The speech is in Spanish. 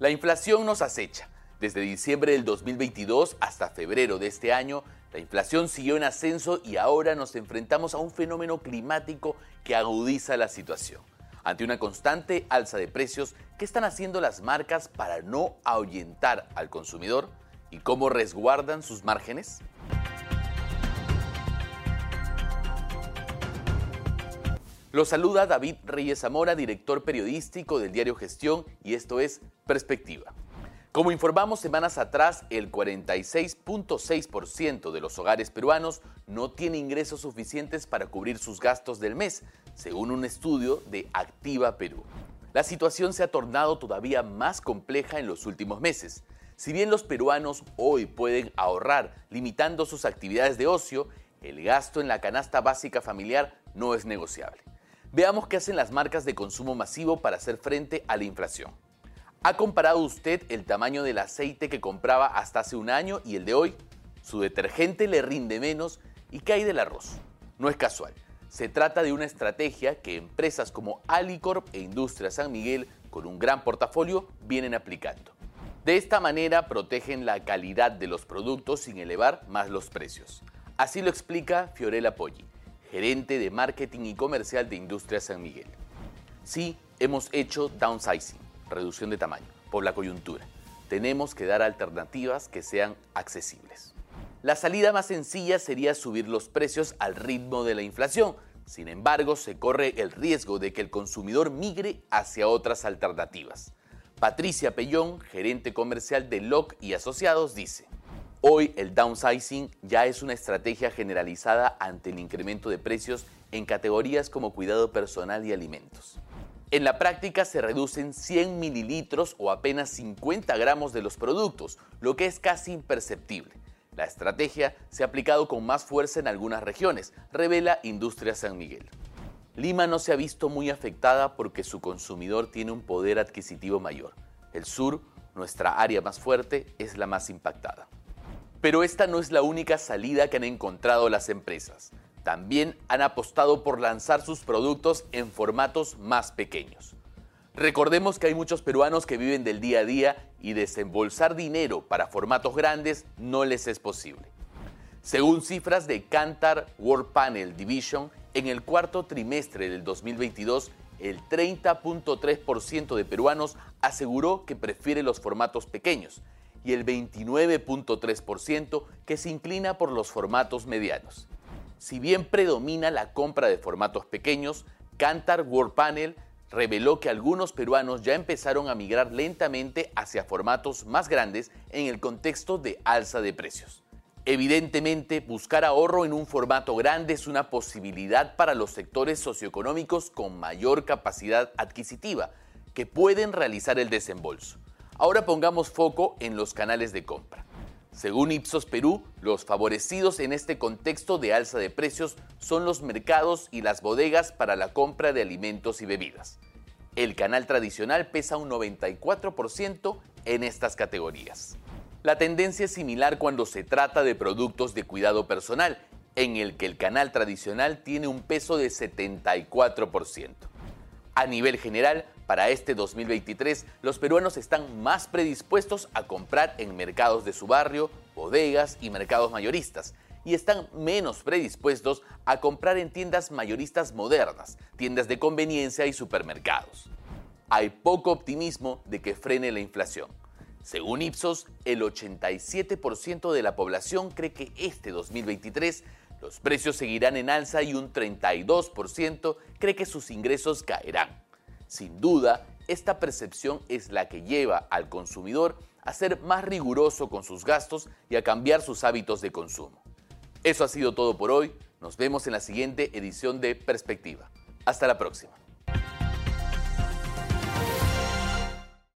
La inflación nos acecha. Desde diciembre del 2022 hasta febrero de este año, la inflación siguió en ascenso y ahora nos enfrentamos a un fenómeno climático que agudiza la situación. Ante una constante alza de precios, ¿qué están haciendo las marcas para no ahuyentar al consumidor? ¿Y cómo resguardan sus márgenes? Lo saluda David Reyes Zamora, director periodístico del diario Gestión, y esto es Perspectiva. Como informamos semanas atrás, el 46.6% de los hogares peruanos no tiene ingresos suficientes para cubrir sus gastos del mes, según un estudio de Activa Perú. La situación se ha tornado todavía más compleja en los últimos meses. Si bien los peruanos hoy pueden ahorrar limitando sus actividades de ocio, el gasto en la canasta básica familiar no es negociable. Veamos qué hacen las marcas de consumo masivo para hacer frente a la inflación. ¿Ha comparado usted el tamaño del aceite que compraba hasta hace un año y el de hoy? Su detergente le rinde menos y hay del arroz. No es casual. Se trata de una estrategia que empresas como Alicorp e Industria San Miguel, con un gran portafolio, vienen aplicando. De esta manera protegen la calidad de los productos sin elevar más los precios. Así lo explica Fiorella Poggi gerente de marketing y comercial de Industria San Miguel. Sí, hemos hecho downsizing, reducción de tamaño, por la coyuntura. Tenemos que dar alternativas que sean accesibles. La salida más sencilla sería subir los precios al ritmo de la inflación. Sin embargo, se corre el riesgo de que el consumidor migre hacia otras alternativas. Patricia Pellón, gerente comercial de LOC y Asociados, dice, Hoy el downsizing ya es una estrategia generalizada ante el incremento de precios en categorías como cuidado personal y alimentos. En la práctica se reducen 100 mililitros o apenas 50 gramos de los productos, lo que es casi imperceptible. La estrategia se ha aplicado con más fuerza en algunas regiones, revela Industria San Miguel. Lima no se ha visto muy afectada porque su consumidor tiene un poder adquisitivo mayor. El sur, nuestra área más fuerte, es la más impactada. Pero esta no es la única salida que han encontrado las empresas. También han apostado por lanzar sus productos en formatos más pequeños. Recordemos que hay muchos peruanos que viven del día a día y desembolsar dinero para formatos grandes no les es posible. Según cifras de Kantar World Panel Division, en el cuarto trimestre del 2022, el 30.3% de peruanos aseguró que prefiere los formatos pequeños y el 29.3% que se inclina por los formatos medianos. Si bien predomina la compra de formatos pequeños, Kantar World Panel reveló que algunos peruanos ya empezaron a migrar lentamente hacia formatos más grandes en el contexto de alza de precios. Evidentemente, buscar ahorro en un formato grande es una posibilidad para los sectores socioeconómicos con mayor capacidad adquisitiva, que pueden realizar el desembolso. Ahora pongamos foco en los canales de compra. Según Ipsos Perú, los favorecidos en este contexto de alza de precios son los mercados y las bodegas para la compra de alimentos y bebidas. El canal tradicional pesa un 94% en estas categorías. La tendencia es similar cuando se trata de productos de cuidado personal, en el que el canal tradicional tiene un peso de 74%. A nivel general, para este 2023, los peruanos están más predispuestos a comprar en mercados de su barrio, bodegas y mercados mayoristas, y están menos predispuestos a comprar en tiendas mayoristas modernas, tiendas de conveniencia y supermercados. Hay poco optimismo de que frene la inflación. Según Ipsos, el 87% de la población cree que este 2023 los precios seguirán en alza y un 32% cree que sus ingresos caerán. Sin duda, esta percepción es la que lleva al consumidor a ser más riguroso con sus gastos y a cambiar sus hábitos de consumo. Eso ha sido todo por hoy. Nos vemos en la siguiente edición de Perspectiva. Hasta la próxima.